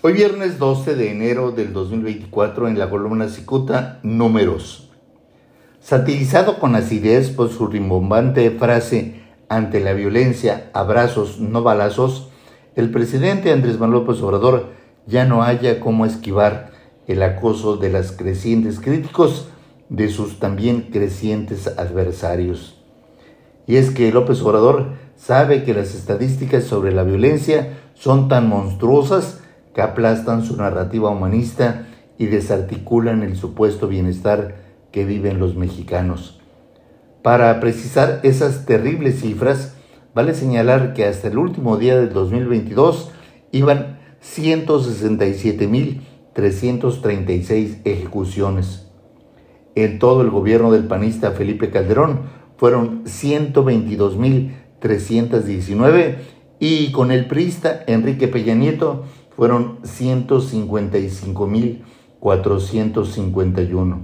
Hoy viernes 12 de enero del 2024 en la columna Cicuta, números. Satirizado con acidez por su rimbombante frase ante la violencia, abrazos, no balazos, el presidente Andrés Manuel López Obrador ya no haya cómo esquivar el acoso de las crecientes críticos de sus también crecientes adversarios. Y es que López Obrador sabe que las estadísticas sobre la violencia son tan monstruosas que aplastan su narrativa humanista y desarticulan el supuesto bienestar que viven los mexicanos. Para precisar esas terribles cifras, vale señalar que hasta el último día del 2022 iban 167.336 ejecuciones. En todo el gobierno del panista Felipe Calderón fueron 122.319 y con el priista Enrique Peña Nieto fueron 155.451.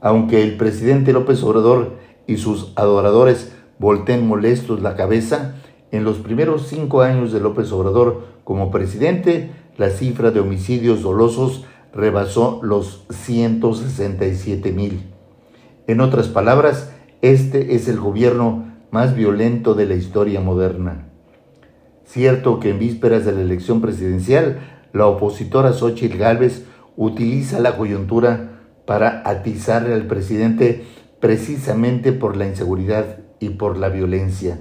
Aunque el presidente López Obrador y sus adoradores volteen molestos la cabeza, en los primeros cinco años de López Obrador como presidente, la cifra de homicidios dolosos rebasó los 167 mil. En otras palabras, este es el gobierno más violento de la historia moderna. Cierto que en vísperas de la elección presidencial, la opositora Xochitl Gálvez utiliza la coyuntura para atizarle al presidente precisamente por la inseguridad y por la violencia.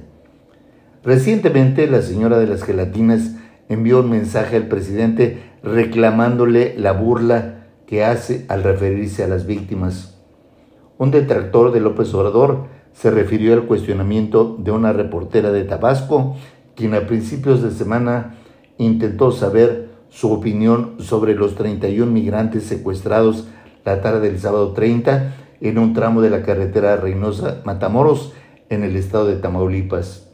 Recientemente, la señora de las gelatinas envió un mensaje al presidente reclamándole la burla que hace al referirse a las víctimas. Un detractor de López Obrador se refirió al cuestionamiento de una reportera de Tabasco quien a principios de semana intentó saber su opinión sobre los 31 migrantes secuestrados la tarde del sábado 30 en un tramo de la carretera Reynosa-Matamoros en el estado de Tamaulipas.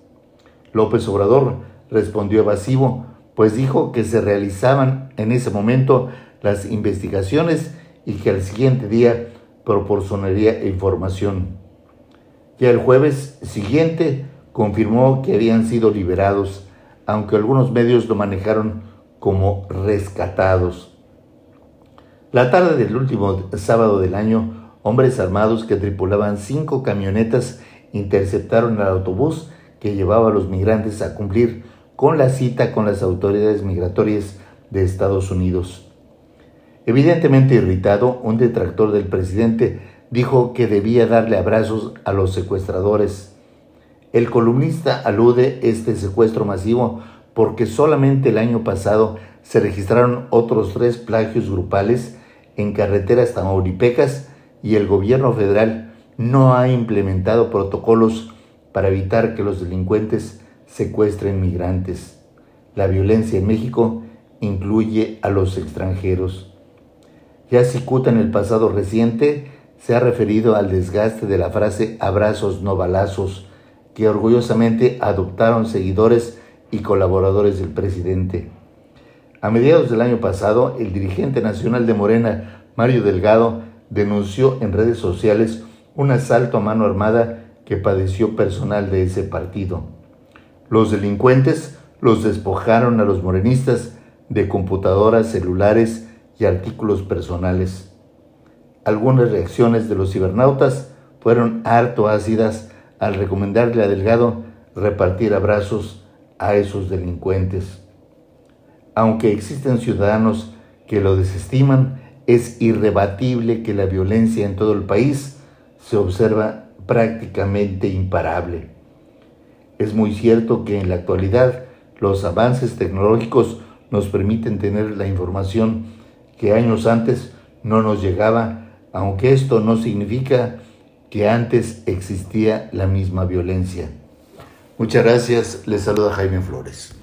López Obrador respondió evasivo, pues dijo que se realizaban en ese momento las investigaciones y que al siguiente día proporcionaría información. Ya el jueves siguiente confirmó que habían sido liberados, aunque algunos medios lo manejaron como rescatados. La tarde del último sábado del año, hombres armados que tripulaban cinco camionetas interceptaron el autobús que llevaba a los migrantes a cumplir con la cita con las autoridades migratorias de Estados Unidos. Evidentemente irritado, un detractor del presidente dijo que debía darle abrazos a los secuestradores el columnista alude este secuestro masivo porque solamente el año pasado se registraron otros tres plagios grupales en carreteras tamaulipecas y el gobierno federal no ha implementado protocolos para evitar que los delincuentes secuestren migrantes. La violencia en México incluye a los extranjeros. Ya Cicuta en el pasado reciente se ha referido al desgaste de la frase abrazos no balazos, que orgullosamente adoptaron seguidores y colaboradores del presidente. A mediados del año pasado, el dirigente nacional de Morena, Mario Delgado, denunció en redes sociales un asalto a mano armada que padeció personal de ese partido. Los delincuentes los despojaron a los morenistas de computadoras, celulares y artículos personales. Algunas reacciones de los cibernautas fueron harto ácidas al recomendarle a Delgado repartir abrazos a esos delincuentes. Aunque existen ciudadanos que lo desestiman, es irrebatible que la violencia en todo el país se observa prácticamente imparable. Es muy cierto que en la actualidad los avances tecnológicos nos permiten tener la información que años antes no nos llegaba, aunque esto no significa que antes existía la misma violencia. Muchas gracias, les saluda Jaime Flores.